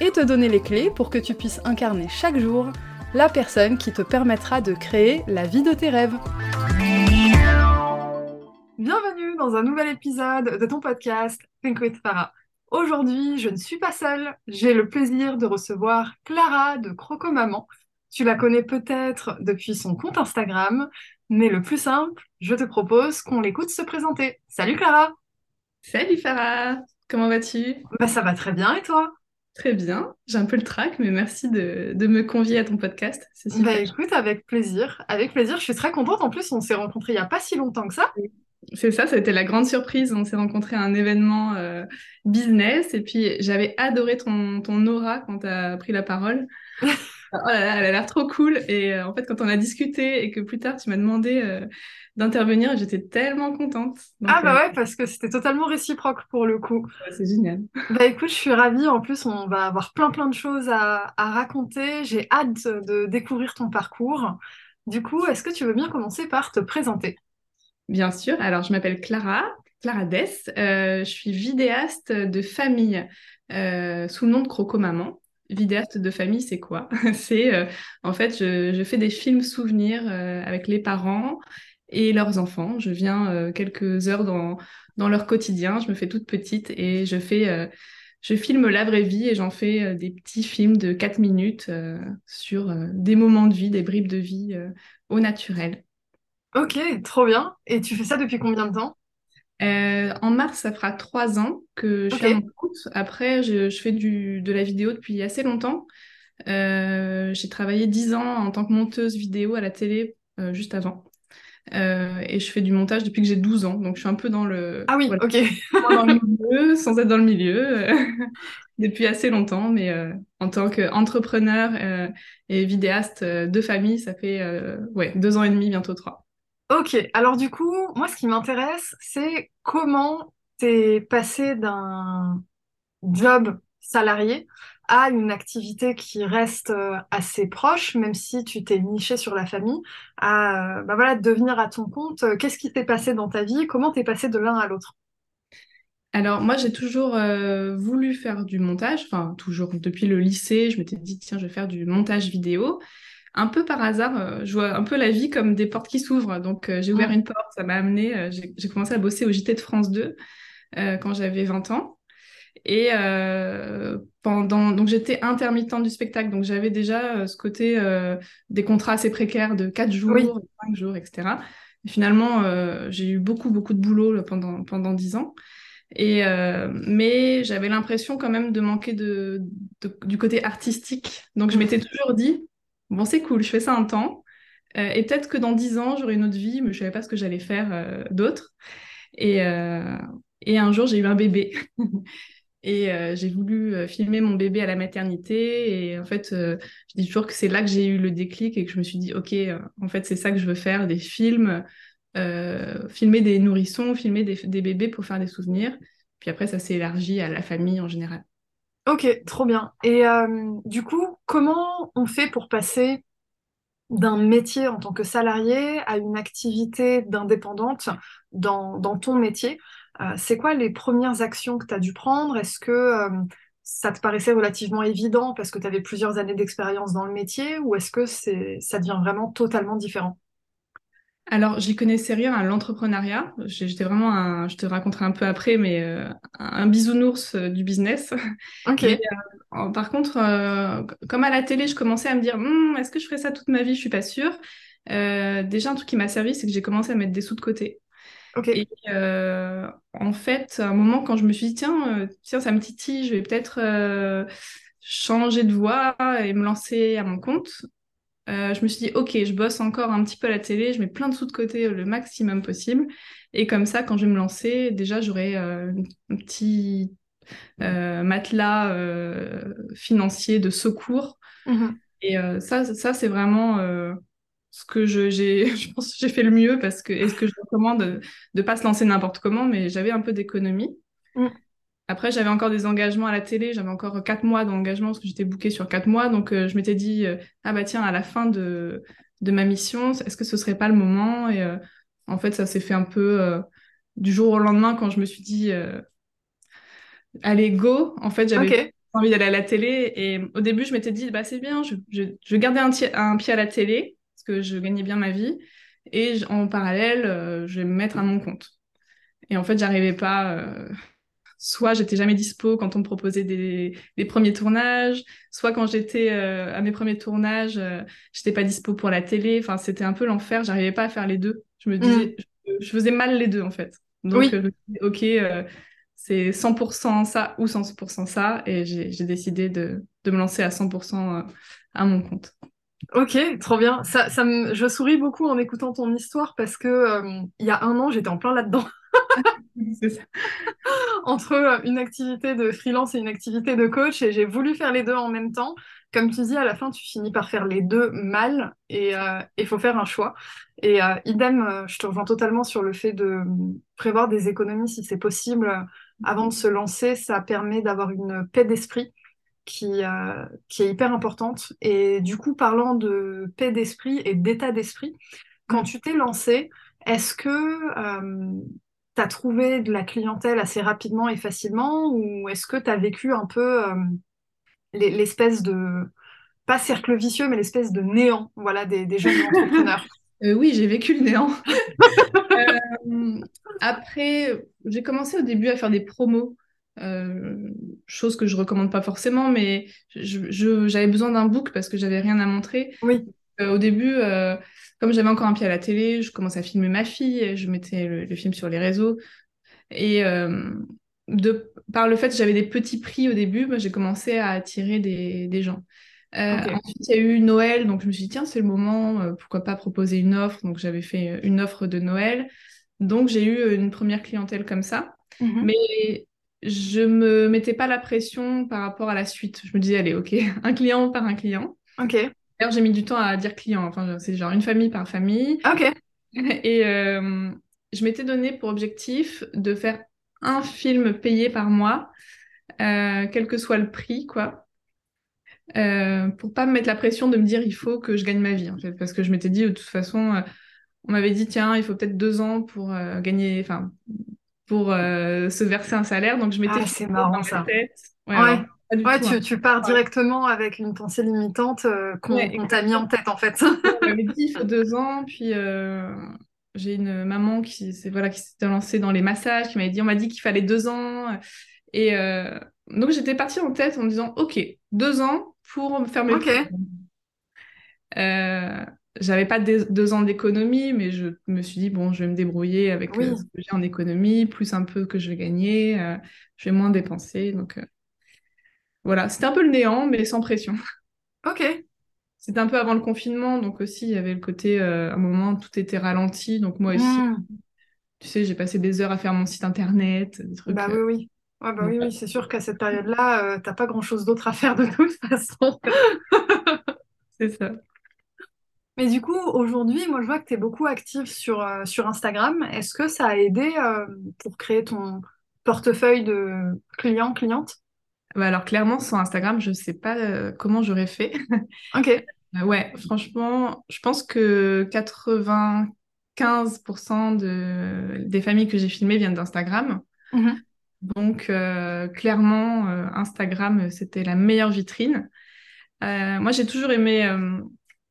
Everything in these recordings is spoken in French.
et te donner les clés pour que tu puisses incarner chaque jour la personne qui te permettra de créer la vie de tes rêves. Bienvenue dans un nouvel épisode de ton podcast Think with Farah. Aujourd'hui, je ne suis pas seule, j'ai le plaisir de recevoir Clara de Croco Maman. Tu la connais peut-être depuis son compte Instagram, mais le plus simple, je te propose qu'on l'écoute se présenter. Salut Clara Salut Farah Comment vas-tu? Bah, Ça va très bien et toi? Très bien, j'ai un peu le trac, mais merci de, me convier à ton podcast. Bah écoute, avec plaisir, avec plaisir. Je suis très contente. En plus, on s'est rencontrés il n'y a pas si longtemps que ça. C'est ça, ça a été la grande surprise. On s'est rencontrés à un événement euh, business et puis j'avais adoré ton, ton aura quand tu as pris la parole. oh là là, elle a l'air trop cool. Et euh, en fait, quand on a discuté et que plus tard tu m'as demandé euh, d'intervenir, j'étais tellement contente. ah bah ouais, parce que c'était totalement réciproque pour le coup. c'est génial. Bah écoute, je suis ravie. En plus, on va avoir plein plein de choses à, à raconter. J'ai hâte de découvrir ton parcours. Du coup, est-ce que tu veux bien commencer par te présenter? Bien sûr. Alors, je m'appelle Clara, Clara Dess. Euh, je suis vidéaste de famille euh, sous le nom de Croco Maman. Vidéaste de famille, c'est quoi? C'est euh, en fait, je, fais des films souvenirs avec les parents et leurs enfants. Je viens quelques heures dans, dans leur quotidien. Je me fais toute petite et je fais je filme la vraie vie et j'en fais des petits films de 4 minutes sur des moments de vie, des bribes de vie au naturel. Ok, trop bien. Et tu fais ça depuis combien de temps? Euh, En mars, ça fera trois ans que je fais mon compte. Après, je, fais du, de la vidéo depuis assez longtemps. Euh, j'ai travaillé dix ans en tant que monteuse vidéo à la télé euh, juste avant. Et je fais du montage depuis que j'ai 12 ans. Donc, je suis un peu dans le... Ah oui, ok. dans le milieu, sans être dans le milieu, depuis assez longtemps. Mais en tant qu'entrepreneur et vidéaste de famille, ça fait ouais, deux ans et demi, bientôt trois. Ok, alors du coup, moi ce qui m'intéresse, c'est comment t'es passé d'un job salarié à une activité qui reste euh, assez proche, même si tu t'es niché sur la famille, à euh, bah voilà, devenir à ton compte. Qu'est-ce qui t'est passé dans ta vie? Comment t'es passé de l'un à l'autre? Alors moi j'ai toujours euh, voulu faire du montage, enfin toujours depuis le lycée, je m'étais dit tiens je vais faire du montage vidéo un peu par hasard, euh, je vois un peu la vie comme des portes qui s'ouvrent. Donc, euh, j'ai ouvert une porte, ça m'a amené. Euh, j'ai commencé à bosser au JT de France 2 quand j'avais 20 ans. Et pendant, donc j'étais intermittente du spectacle, donc j'avais déjà ce côté des contrats assez précaires de 4 jours, 5 jours, etc. Et finalement, j'ai eu beaucoup, beaucoup de boulot pendant, pendant 10 ans. Et, mais j'avais l'impression quand même de manquer de, du côté artistique. Donc je m'étais toujours dit, bon, c'est cool, je fais ça un temps. Euh, et peut-être que dans dix ans, j'aurai une autre vie, mais je ne savais pas ce que j'allais faire euh, d'autre. Et, euh, et, un jour, j'ai eu un bébé. et j'ai voulu filmer mon bébé à la maternité. Et en fait, je dis toujours que c'est là que j'ai eu le déclic et que je me suis dit, OK, en fait, c'est ça que je veux faire, des films, filmer des nourrissons, filmer des, bébés pour faire des souvenirs. Puis après, ça s'est élargi à la famille en général. Ok, trop bien. Et euh, du coup, comment on fait pour passer d'un métier en tant que salarié à une activité d'indépendante dans, ton métier? Euh, C'est quoi les premières actions que tu as dû prendre? Est-ce que euh, ça te paraissait relativement évident parce que tu avais plusieurs années d'expérience dans le métier ou est-ce que ça devient vraiment totalement différent? Alors, j'y connaissais rien à l'entrepreneuriat. J'étais vraiment un, je te raconterai un peu après, mais euh, un bisounours du business. Ok. Euh, par contre, comme à la télé, je commençais à me dire, «Hmm, est-ce que je ferais ça toute ma vie? Je suis pas sûre. déjà, un truc qui m'a servi, c'est que j'ai commencé à mettre des sous de côté. Et en fait, à un moment, quand je me suis dit, tiens, tiens, ça me titille, je vais peut-être changer de voie et me lancer à mon compte. Euh, je me suis dit, ok, je bosse encore un petit peu à la télé, je mets plein de sous de côté le maximum possible. Et comme ça, quand je vais me lancer, déjà, j'aurai euh, un petit matelas financiers de secours. Mhm. Et ça, ça c'est vraiment ce que je, j'ai, je pense que j'ai fait le mieux parce que, est-ce que je recommande de ne pas se lancer n'importe comment, mais j'avais un peu d'économie. Mm. Après, j'avais encore des engagements à la télé, j'avais encore quatre mois d'engagement parce que j'étais bookée sur quatre mois. Donc, euh, je m'étais dit, euh, ah bah tiens, à la fin de, de ma mission, est-ce que ce serait pas le moment? Et euh, en fait, ça s'est fait un peu du jour au lendemain quand je me suis dit, allez, go. En fait, j'avais envie d'aller à la télé. Et au début, je m'étais dit, bah c'est bien, je, je, je gardais un, un pied à la télé que je gagnais bien ma vie. Et en parallèle, je vais me mettre à mon compte. Et en fait, j'arrivais pas soit j'étais jamais dispo quand on me proposait des, premiers tournages, soit quand j'étais euh, à mes premiers tournages, euh, j'étais pas dispo pour la télé. Enfin, c'était un peu l'enfer. J'arrivais pas à faire les deux. Je me disais, mm. je, faisais mal les deux en fait. Donc, oui. Euh, ok, c'est 100% ça ou 100% ça, et j'ai décidé de, me lancer à 100% à mon compte. Ok, trop bien. Ça, ça me... Je souris beaucoup en écoutant ton histoire parce que il y a un an, j'étais en plein là-dedans. Entre euh, une activité de freelance et une activité de coach, et j'ai voulu faire les deux en même temps. Comme tu dis, à la fin, tu finis par faire les deux mal, et euh, il faut faire un choix. Et euh, idem, je te rejoins totalement sur le fait de prévoir des économies si c'est possible avant de se lancer. Ça permet d'avoir une paix d'esprit qui, qui est hyper importante. Et du coup, parlant de paix d'esprit et d'état d'esprit, quand tu t'es lancé, est-ce que tu as trouvé de la clientèle assez rapidement et facilement ou est-ce que tu as vécu un peu euh, l'espèce de, pas cercle vicieux, mais l'espèce de néant voilà, des, jeunes entrepreneurs? Euh, Oui, j'ai vécu le néant. Euh, après, j'ai commencé au début à faire des promos. Chose que je recommande pas forcément, mais j'avais besoin d'un book parce que j'avais rien à montrer. Oui. au début, comme j'avais encore un pied à la télé, je commençais à filmer ma fille, je mettais le, film sur les réseaux. Et euh, de, par le fait que j'avais des petits prix au début, bah, j'ai commencé à attirer des, gens. Euh, ensuite, il y a eu Noël, donc je me suis dit, tiens, c'est le moment, euh, pourquoi pas proposer une offre. Donc, j'avais fait une offre de Noël. Donc, j'ai eu une première clientèle comme ça. Mhm. Mais je me mettais pas la pression par rapport à la suite. Je me disais, allez, ok, un client par un client. Ok. D'ailleurs, j'ai mis du temps à dire client. Enfin, c'est genre une famille par famille. Ok. Et euh, je m'étais donné pour objectif de faire un film payé par mois, euh, quel que soit le prix, quoi. Euh, pour pas me mettre la pression de me dire il faut que je gagne ma vie, en fait. Parce que je m'étais dit, de toute façon, euh, on m'avait dit, tiens, il faut peut-être deux ans pour gagner, enfin, pour se verser un salaire. Donc, je m'étais ah, c'est marrant, ça. Tête. ouais ouais, tu, hein. tu, pars directement avec une pensée limitante euh, qu'on t'a mis en tête en fait. On m'avait dit il faut deux ans, puis euh, j'ai une maman qui s'est voilà, qui s'était lancée dans les massages, qui m'avait dit on m'a dit qu'il fallait deux ans. Et euh, donc j'étais partie en tête en me disant ok, deux ans pour me faire mes Ok. J'avais pas deux ans d'économie, mais je me suis dit, bon, je vais me débrouiller avec ce que j'ai en économie, plus un peu que je vais gagner, je vais moins dépenser. Donc, voilà, c'était un peu le néant, mais sans pression. Ok. C'était un peu avant le confinement, donc aussi il y avait le côté, euh, à un moment, tout était ralenti. Donc moi aussi, hmm. tu sais, j'ai passé des heures à faire mon site internet, des trucs. Bah oui, oui. bah oui, oui, c'est sûr qu'à cette période-là, euh, t'as pas grand-chose d'autre à faire de toute façon. c'est ça. Mais du coup, aujourd'hui, moi, je vois que tu es beaucoup active sur, euh, sur Instagram. Est-ce que ça a aidé pour créer ton portefeuille de clients, clientes? Bah, alors clairement sur Instagram, je sais pas euh, comment j'aurais fait. Ok. Euh, ouais, franchement, je pense que 95% de... des familles que j'ai filmées viennent d'Instagram. Mhm. Donc euh, clairement, Instagram, c'était la meilleure vitrine. moi, j'ai toujours aimé,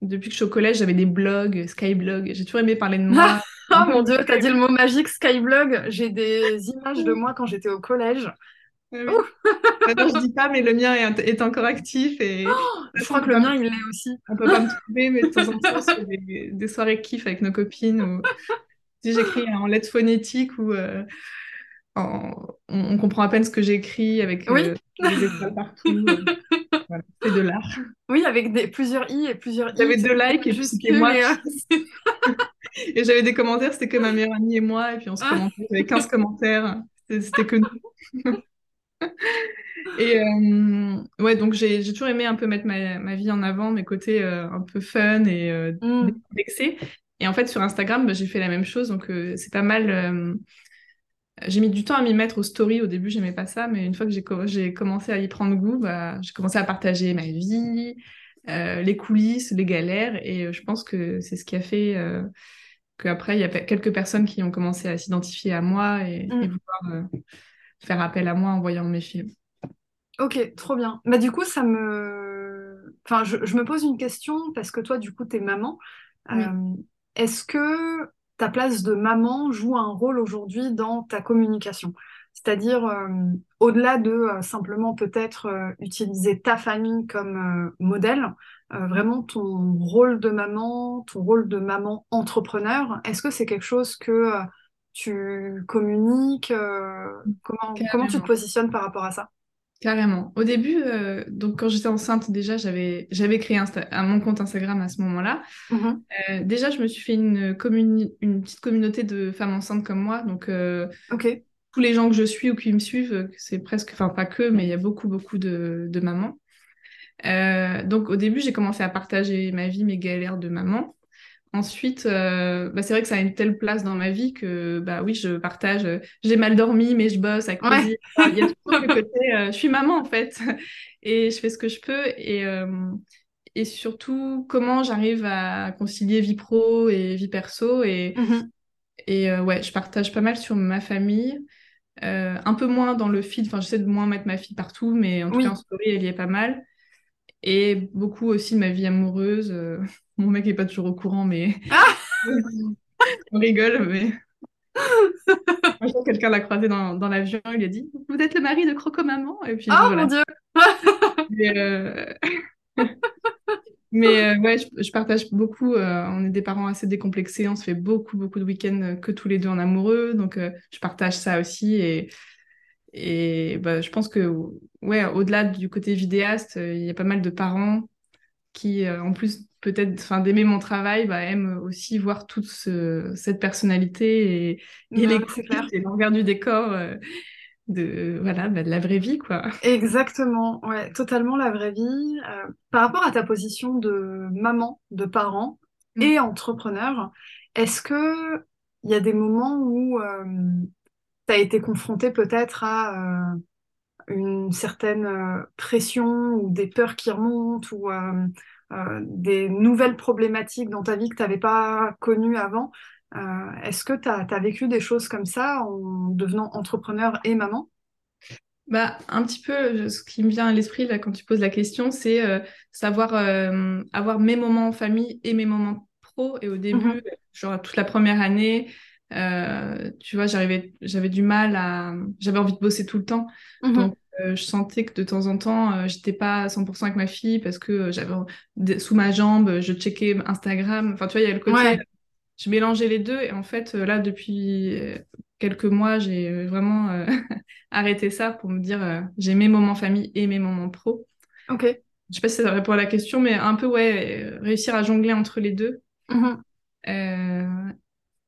depuis que je suis au collège, j'avais des blogs, Skyblog. J'ai toujours aimé parler de moi. oh mon dieu, t'as dit le mot magique, Skyblog. J'ai des images de moi quand j'étais au collège. Oui. je dis pas, mais le mien est, encore actif. Et oh, je crois que le mien, il l'est aussi. On peut pas me trouver, mais de temps en temps, sur des, des, soirées kiff avec nos copines. Ou... Si j'écris en lettres phonétiques ou euh, on, comprend à peine ce que j'écris avec euh, des étoiles partout. Euh, c'est de l'art. Oui, avec des, plusieurs i et plusieurs i. J'avais deux likes et juste moi. et j'avais des commentaires, c'était que ma meilleure amie et moi. Et puis on se ah. commentait, j'avais 15 commentaires. C'était que nous. Et euh, ouais, donc j'ai toujours aimé un peu mettre ma, ma vie en avant, mes côtés euh, un peu fun et euh, Mm. Et en fait, sur Instagram, bah, j'ai fait la même chose. Donc, euh, c'est pas mal. J'ai mis du temps à m'y mettre aux stories. Au début, j'aimais pas ça. Mais une fois que j'ai co- j'ai commencé à y prendre goût, bah, j'ai commencé à partager ma vie, euh, les coulisses, les galères. Et euh, je pense que c'est ce qui a fait euh, qu'après, il y a quelques personnes qui ont commencé à s'identifier à moi et, Mm. et vouloir euh, faire appel à moi en voyant mes films. Ok, trop bien. Bah du coup, ça me... Enfin, je, je me pose une question parce que toi, du coup, t'es maman. Oui. Est-ce que ta place de maman joue un rôle aujourd'hui dans ta communication? C'est-à-dire, euh, au-delà de euh, simplement peut-être euh, utiliser ta famille comme modèle, vraiment ton rôle de maman, ton rôle de maman entrepreneur, est-ce que c'est quelque chose que tu communiques? comment, comment tu te positionnes par rapport à ça? Carrément. Au début, euh, donc quand j'étais enceinte, déjà, j'avais j'avais créé Insta- un- mon compte Instagram à ce moment-là. Mhm. Euh, déjà, je me suis fait une, une petite communauté de femmes enceintes comme moi. Donc, euh, tous les gens que je suis ou qui me suivent, euh, c'est presque, enfin, pas que, mais il y a beaucoup, beaucoup de, de mamans. Euh, donc, au début, j'ai commencé à partager ma vie, mes galères de maman. Ensuite, euh, bah, c'est vrai que ça a une telle place dans ma vie que, bah oui, je partage. euh, j'ai mal dormi, mais je bosse avec Ouais. plaisir. Enfin, Il y a toujours le côté, euh, je suis maman en fait, et je fais ce que je peux. Et, et surtout, comment j'arrive à concilier vie pro et vie perso. Et, Mhm. et ouais, je partage pas mal sur ma famille. Un peu moins dans le feed, enfin, j'essaie de moins mettre ma fille partout, mais en tout Oui. cas en story, elle y est pas mal. Et beaucoup aussi de ma vie amoureuse. Mon mec est pas toujours au courant, mais Ah on rigole, mais un jour quelqu'un l'a croisé dans, dans l'avion, il lui a dit Vous êtes le mari de Croco Maman Et puis Oh voilà. mon Dieu! Mais, euh, mais, euh, ouais, je, je partage beaucoup. euh, on est des parents assez décomplexés, on se fait beaucoup, beaucoup de week-ends que tous les deux en amoureux, donc je partage ça aussi. Et, et bah, je pense que, ouais, au-delà du côté vidéaste, il y a pas mal de parents qui, euh, en plus peut-être enfin, d'aimer mon travail, bah, aiment aussi voir toute ce- cette personnalité et, et les ouais, l'envers du décor euh, de, voilà, bah, de la vraie vie, quoi. Exactement, ouais, totalement la vraie vie. Euh, par rapport à ta position de maman, de parent Mm. et entrepreneur, est-ce que il y a des moments où tu as été confronté peut-être à une certaine euh, pression ou des peurs qui remontent ou euh, euh, des nouvelles problématiques dans ta vie que tu n'avais pas connues avant? Est-ce que tu as, vécu des choses comme ça en devenant entrepreneur et maman? Bah, un petit peu, ce qui me vient à l'esprit là quand tu poses la question, c'est euh, savoir euh, avoir mes moments en famille et mes moments pro. Et au début, Mhm. genre toute la première année, euh, tu vois, j'arrivais, j'avais du mal à, j'avais envie de bosser tout le temps. Mhm. Donc, euh, je sentais que de temps en temps, euh, j'étais pas à 100% avec ma fille parce que euh, j'avais sous ma jambe, je checkais Instagram. Enfin, tu vois, il y a le côté, Ouais. je mélangeais les deux. Et en fait, euh, là, depuis euh, quelques mois, j'ai euh, vraiment euh, arrêté ça pour me dire, euh, j'ai mes moments famille et mes moments pro. Ok. Je sais pas si ça répond à la question, mais un peu, ouais, euh, réussir à jongler entre les deux. Mhm. Euh,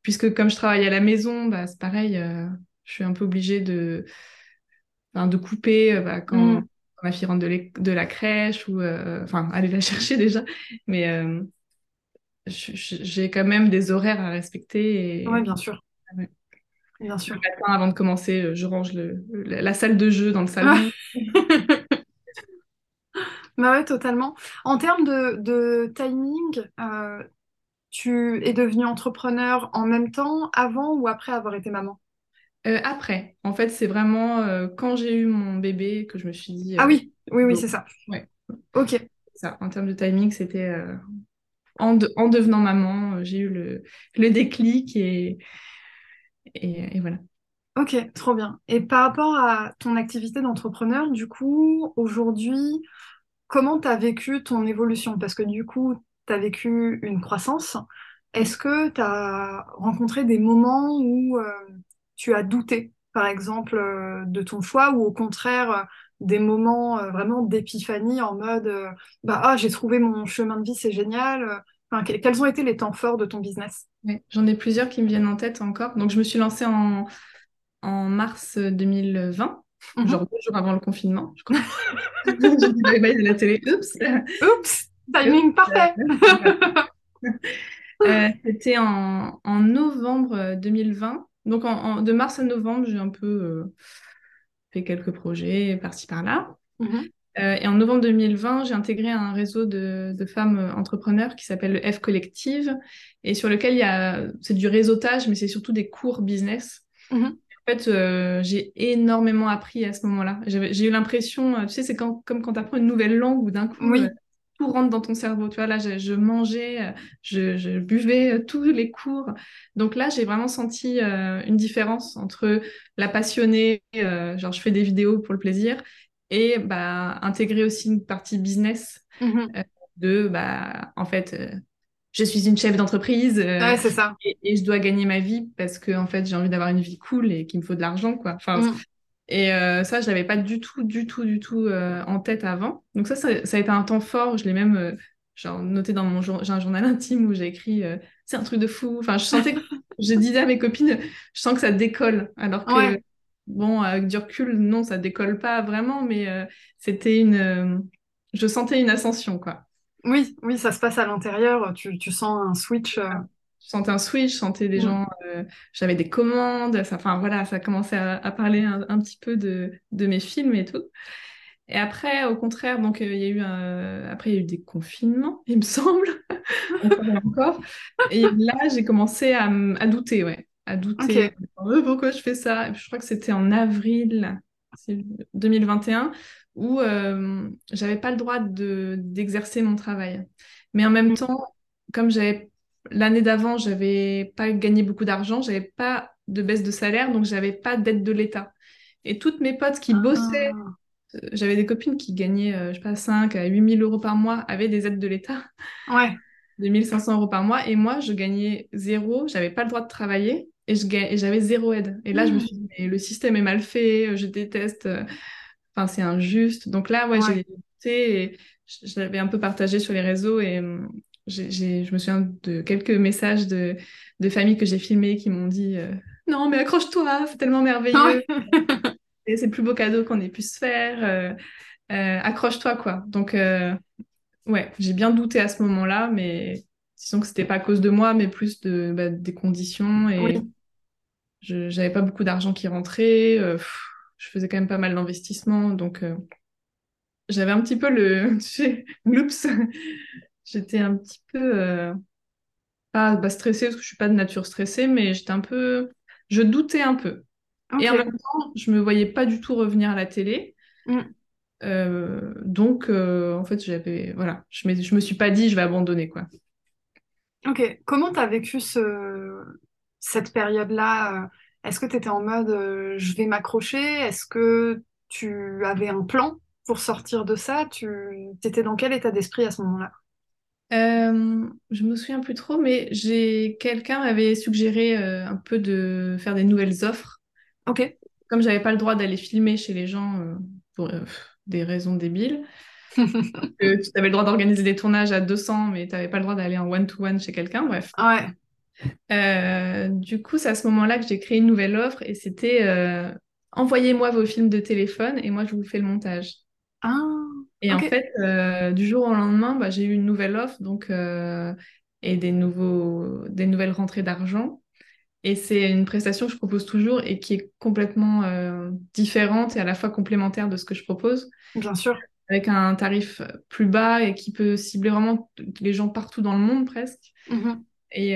puisque comme je travaille à la maison, bah, c'est pareil, euh, je suis un peu obligée de, enfin, de couper euh, bah, quand, Mhm. quand ma fille rentre de, la crèche ou euh, enfin aller la chercher déjà. Mais euh, j'ai quand même des horaires à respecter et Ouais, bien sûr. Ouais. Bien le sûr. matin avant de commencer, je range le, la, la salle de jeu dans le salon. Bah ouais, totalement. En termes de, de timing, euh, tu es devenue entrepreneur en même temps, avant ou après avoir été maman? Euh, après, en fait, c'est vraiment euh, quand j'ai eu mon bébé que je me suis dit, Ah euh, oui, oui, oui, go. c'est ça. Ouais. Ok. ça. En termes de timing, c'était euh, en, de- en devenant maman, euh, j'ai eu le, le déclic et, et, et voilà. Ok, trop bien. Et par rapport à ton activité d'entrepreneur, du coup, aujourd'hui, comment tu as vécu ton évolution? Parce que du coup, tu as vécu une croissance. Est-ce que tu as rencontré des moments où euh, tu as douté, par exemple, euh, de ton choix, ou au contraire, euh, des moments euh, vraiment d'épiphanie en mode bah, ah, j'ai trouvé mon chemin de vie, c'est génial. Enfin, que- quels ont été les temps forts de ton business? J'en ai plusieurs qui me viennent en tête encore. Donc, je me suis lancée en, en mars 2020. mhm. genre deux jours avant le confinement, je crois. J'ai dit bye bye à la télé. Oups. Oups. Timing parfait. Euh, c'était en, en, novembre 2020. Donc en, de mars à novembre, j'ai un peu euh, fait quelques projets par-ci par-là. Mhm. Euh, et en novembre 2020, j'ai intégré un réseau de, de femmes entrepreneurs qui s'appelle le F Collective et sur lequel il y a, c'est du réseautage, mais c'est surtout des cours business. Mhm. En fait, j'ai énormément appris à ce moment-là. J'ai eu l'impression, tu sais, c'est quand, comme quand tu apprends une nouvelle langue ou d'un coup, oui rentre dans ton cerveau. Tu vois, là, je, mangeais, euh, je, buvais euh, tous les cours. Donc là, j'ai vraiment senti euh, une différence entre la passionnée, genre je fais des vidéos pour le plaisir, et bah, intégrer aussi une partie business mmh de, bah, en fait, je suis une chef d'entreprise ouais, c'est ça. Et, je dois gagner ma vie parce que en fait, j'ai envie d'avoir une vie cool et qu'il me faut de l'argent, quoi. Enfin, mmh. Et euh, ça, je l'avais pas du tout, du tout, du tout euh, en tête avant. Donc ça, ça, a été un temps fort. Je l'ai même euh, genre, noté dans mon j'ai un journal intime où j'ai écrit c'est un truc de fou. Enfin, je sentais que je disais à mes copines, je sens que ça décolle. Alors que bon, avec du recul, non, ça décolle pas vraiment, mais c'était une, je sentais une ascension, quoi. Oui, oui, ça se passe à l'intérieur. Tu, tu, sens un switch je sentais un switch, je sentais des gens, euh, j'avais des commandes, ça, enfin voilà, ça commençait à, à parler un, petit peu de, de, mes films et tout. Et après, au contraire, donc euh, il y a eu un... après il y a eu des confinements, il me semble, encore. Et là, j'ai commencé à, à, douter, ouais, à douter. Euh, pourquoi je fais ça? Je crois que c'était en avril 2021 où euh, j'avais pas le droit de d'exercer mon travail. Mais en même temps, comme j'avais l'année d'avant, j'avais pas gagné beaucoup d'argent, j'avais pas de baisse de salaire, donc j'avais pas d'aide de l'État. Et toutes mes potes qui bossaient, ah. euh, j'avais des copines qui gagnaient, euh, je sais pas, 5 à 8 000 euros par mois, avaient des aides de l'État. Ouais. De 1500 euros par mois. Et moi, je gagnais zéro, j'avais pas le droit de travailler et j'avais zéro aide. Et là, je me mmh. suis dit, mais le système est mal fait, je déteste, euh, enfin, c'est injuste. Donc là, ouais, j'ai et je l'avais un peu partagé sur les réseaux et je me souviens de quelques messages de, de familles que j'ai filmées qui m'ont dit euh, Non, mais accroche-toi, c'est tellement merveilleux. et c'est le plus beau cadeau qu'on ait pu se faire. Euh, euh, accroche-toi, quoi. Donc, ouais, j'ai bien douté à ce moment-là, mais disons que c'était pas à cause de moi, mais plus de, bah, des conditions. Et je j'avais pas beaucoup d'argent qui rentrait. je faisais quand même pas mal d'investissements. Donc, j'avais un petit peu le. Oups J'étais un petit peu euh, pas bah, stressée parce que je suis pas de nature stressée, mais j'étais un peu, je doutais un peu. Et en même temps, je me voyais pas du tout revenir à la télé. Mm. Euh, donc, euh, en fait, j'avais, voilà, je me, je me suis pas dit, je vais abandonner, quoi. Ok. Comment tu as vécu ce... cette période-là? Est-ce que tu étais en mode, je vais m'accrocher? Est-ce que tu avais un plan pour sortir de ça? Tu étais dans quel état d'esprit à ce moment-là? Euh, je me souviens plus trop, mais j'ai quelqu'un m'avait suggéré euh, un peu de faire des nouvelles offres. Ok. Comme j'avais pas le droit d'aller filmer chez les gens euh, pour des raisons débiles, tu avais le droit d'organiser des tournages à 200, mais tu n'avais pas le droit d'aller en one-to-one chez quelqu'un, bref. Ouais. du coup, c'est à ce moment-là que j'ai créé une nouvelle offre et c'était envoyez-moi vos films de téléphone et moi je vous fais le montage. Ah. Et en fait, euh, du jour au lendemain, bah, j'ai eu une nouvelle offre donc, euh, et des, nouveaux, des nouvelles rentrées d'argent. Et c'est une prestation que je propose toujours et qui est complètement euh, différente et à la fois complémentaire de ce que je propose. Bien sûr. Avec un tarif plus bas et qui peut cibler vraiment les gens partout dans le monde presque. Mm-hmm. Et,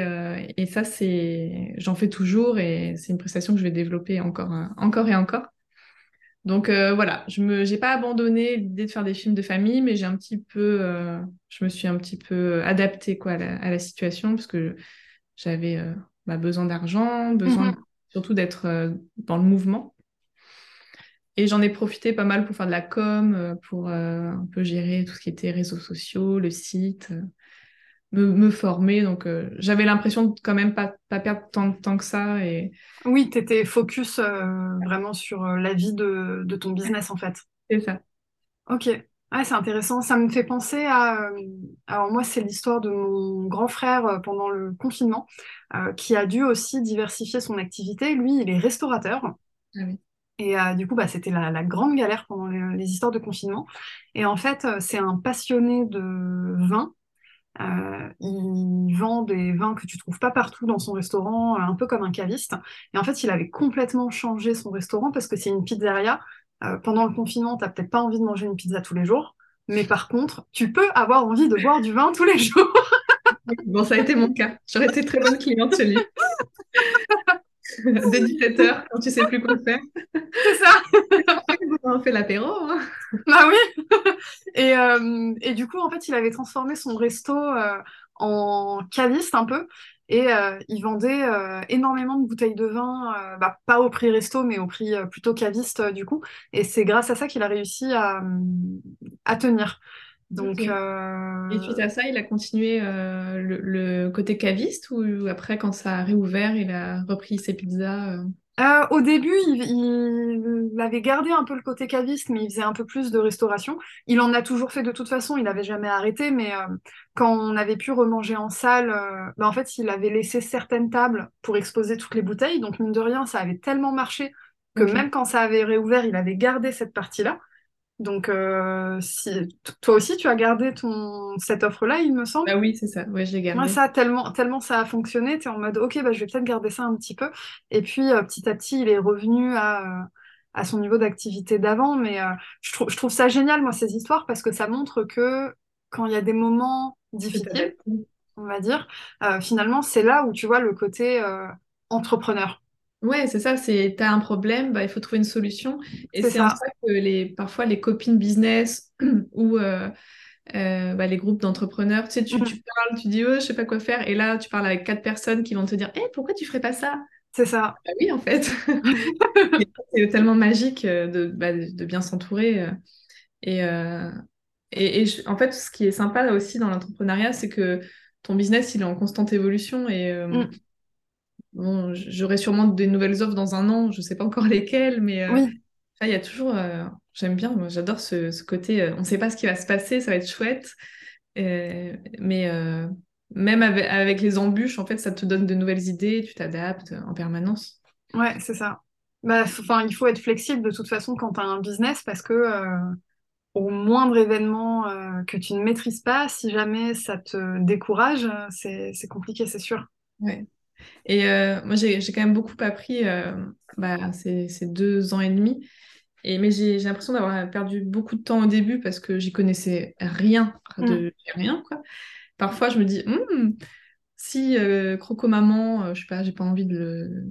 et, ça, c'est, j'en fais toujours et c'est une prestation que je vais développer encore, encore et encore. Donc euh, voilà, je me, j'ai pas abandonné l'idée de faire des films de famille, mais j'ai un petit peu, euh, je me suis un petit peu adaptée quoi à la, situation parce que j'avais euh, bah, besoin d'argent, besoin mhm. surtout d'être dans le mouvement. Et j'en ai profité pas mal pour faire de la com, pour un peu gérer tout ce qui était réseaux sociaux, le site me, former. Donc, euh, j'avais l'impression de quand même pas, pas perdre tant de temps que ça. Et... Oui, tu étais focus euh, vraiment sur euh, la vie de, de, ton business, en fait. C'est ça. Ok. Ah, c'est intéressant. Ça me fait penser à... alors moi, c'est l'histoire de mon grand frère pendant le confinement, qui a dû aussi diversifier son activité. Lui, il est restaurateur. Ah oui. Et euh, du coup, bah, c'était la, grande galère pendant les, histoires de confinement. Et en fait, c'est un passionné de vin. Euh, il vend des vins que tu trouves pas partout dans son restaurant, un peu comme un caviste. Et en fait, il avait complètement changé son restaurant parce que c'est une pizzeria. pendant le confinement, t'as peut-être pas envie de manger une pizza tous les jours. Mais par contre, tu peux avoir envie de boire du vin tous les jours. bon, ça a été mon cas. J'aurais été très bonne cliente chez lui. Dès 17h, quand tu sais plus quoi faire. C'est ça. On fait l'apéro. Hein. Bah oui. Et, euh, et, du coup, en fait, il avait transformé son resto euh, en caviste un peu. Et euh, il vendait énormément de bouteilles de vin, bah, pas au prix resto, mais au prix plutôt caviste du coup. Et c'est grâce à ça qu'il a réussi à, à tenir. Donc, euh, Et suite à ça, il a continué euh, le, côté caviste ou après, quand ça a réouvert, il a repris ses pizzas euh? Au début, il, il, avait gardé un peu le côté caviste, mais il faisait un peu plus de restauration. Il en a toujours fait de toute façon, il n'avait jamais arrêté, mais quand on avait pu remanger en salle, bah, en fait, il avait laissé certaines tables pour exposer toutes les bouteilles. Donc, mine de rien, ça avait tellement marché que même quand ça avait réouvert, il avait gardé cette partie-là. Donc, euh, si toi aussi, tu as gardé ton cette offre-là, il me semble. Ah oui, c'est ça. Ouais, j'ai gardé. Moi, ça tellement tellement ça a fonctionné, tu es en mode OK, bah je vais peut-être garder ça un petit peu. Et puis euh, petit à petit, il est revenu à à son niveau d'activité d'avant. Mais euh, je trouve je trouve ça génial, moi, ces histoires, parce que ça montre que quand il y a des moments difficiles, on va dire, finalement, c'est là où tu vois le côté entrepreneur. Ouais, c'est ça, c'est t'as un problème, bah, il faut trouver une solution. Et c'est en ça que les, parfois les copines business ou euh, euh, bah, les groupes d'entrepreneurs, tu sais, tu, mmh. tu, parles, tu dis, oh, je sais pas quoi faire, et là, tu parles avec quatre personnes qui vont te dire, hé, pourquoi tu ferais pas ça? C'est ça. Bah oui, en fait. c'est tellement magique euh, de, bah, de bien s'entourer. Et, et, et en fait, ce qui est sympa là aussi dans l'entrepreneuriat, c'est que ton business, il est en constante évolution et mmh. Bon, j'aurai sûrement des nouvelles offres dans un an, je ne sais pas encore lesquelles, mais euh, il y a toujours. Euh, j'aime bien, j'adore ce, côté. Euh, on ne sait pas ce qui va se passer, ça va être chouette. mais même avec, les embûches, en fait, ça te donne de nouvelles idées, tu t'adaptes en permanence. Ouais, c'est ça. Bah, il faut être flexible de toute façon quand tu as un business parce que au moindre événement que tu ne maîtrises pas, si jamais ça te décourage, c'est compliqué, c'est sûr. Ouais. Et euh, moi, j'ai quand même beaucoup appris euh, bah, ces, ces, deux ans et demi. Et, mais j'ai l'impression d'avoir perdu beaucoup de temps au début parce que j'y connaissais rien, de mm. rien, quoi. Parfois, je me dis, hmm, si euh, Croco Maman, je sais pas, j'ai pas envie de le...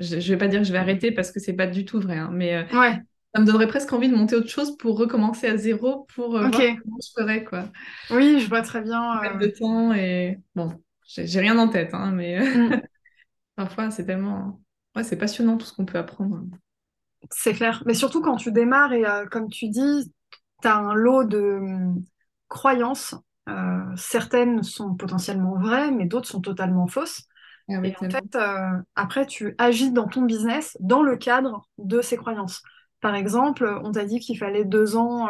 Je, je vais pas dire que je vais arrêter parce que c'est pas du tout vrai, hein, mais ouais. ça me donnerait presque envie de monter autre chose pour recommencer à zéro pour voir comment je ferais, quoi. Oui, je vois très bien. de temps et bon, j'ai rien en tête, hein, mais mm. parfois c'est tellement. Ouais, c'est passionnant tout ce qu'on peut apprendre. C'est clair. Mais surtout quand tu démarres et euh, comme tu dis, tu as un lot de hum, croyances. Euh, certaines sont potentiellement vraies, mais d'autres sont totalement fausses. Ah et en fait, euh, après, tu agis dans ton business dans le cadre de ces croyances. Par exemple, on t'a dit qu'il fallait deux ans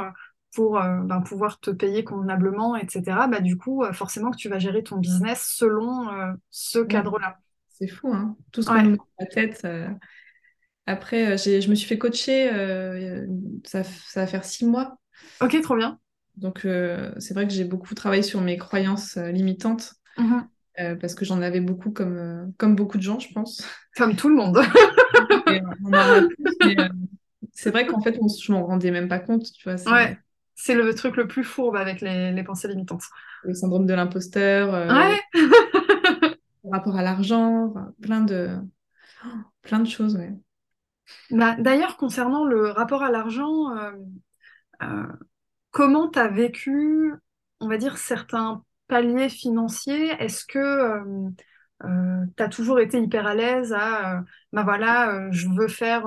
pour euh, ben, pouvoir te payer convenablement, etc., bah, du coup, euh, forcément que tu vas gérer ton business selon euh, ce cadre-là. C'est fou, hein tout ce qu'on met dans la tête. Après, je me suis fait coacher, ça, ça, va faire six mois. Ok, trop bien. Donc, c'est vrai que j'ai beaucoup travaillé sur mes croyances limitantes. Mmh parce que j'en avais beaucoup comme, comme beaucoup de gens, je pense. Comme tout le monde. c'est vrai qu'en fait, je m'en rendais même pas compte, tu vois. Ouais. C'est le truc le plus fourbe avec les, pensées limitantes. Le syndrome de l'imposteur. Euh, ouais. le rapport à l'argent, plein de, plein de choses, ouais. Bah, D'ailleurs, concernant le rapport à l'argent, euh, euh, comment tu as vécu, on va dire, certains paliers financiers? Est-ce que euh, tu as toujours été hyper à l'aise à, euh, bah voilà, euh, je veux faire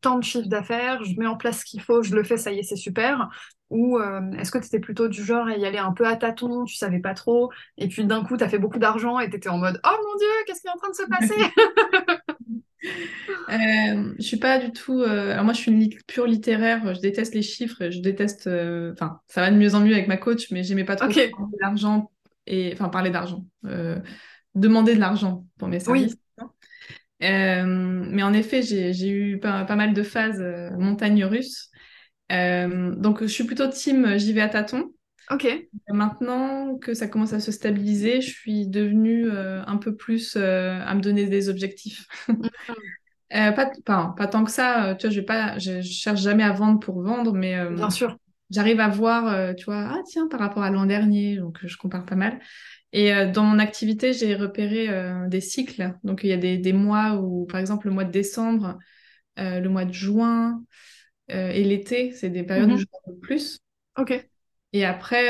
tant de chiffre d'affaires, je mets en place ce qu'il faut, je le fais, ça y est, c'est super. Ou est-ce que tu étais plutôt du genre à y aller un peu à tâtons, tu savais pas trop, et puis d'un coup, tu as fait beaucoup d'argent et tu étais en mode Oh mon Dieu, qu'est-ce qui est en train de se passer? Euh, je suis pas du tout. Alors moi, je suis une pure littéraire. Je déteste les chiffres. Je déteste. Enfin, ça va de mieux en mieux avec ma coach, mais j'aimais pas trop parler d'argent et enfin parler d'argent demander de l'argent pour mes services. mais en effet, j'ai eu pas, pas, mal de phases montagne russe. Donc, je suis plutôt team j'y vais à tâtons. Ok. Maintenant que ça commence à se stabiliser, je suis devenue un peu plus à me donner des objectifs. Mm. pas, pas, pas, tant que ça, tu vois, je, vais pas, je, cherche jamais à vendre pour vendre, mais Bien sûr j'arrive à voir, euh, tu vois, ah tiens, par rapport à l'an dernier, donc je compare pas mal. Et euh, dans mon activité, j'ai repéré euh, des cycles. Donc il y a des, des, mois où, par exemple, le mois de décembre, le mois de juin et l'été, c'est des périodes où mhm. je vends plus. Ok. Et après,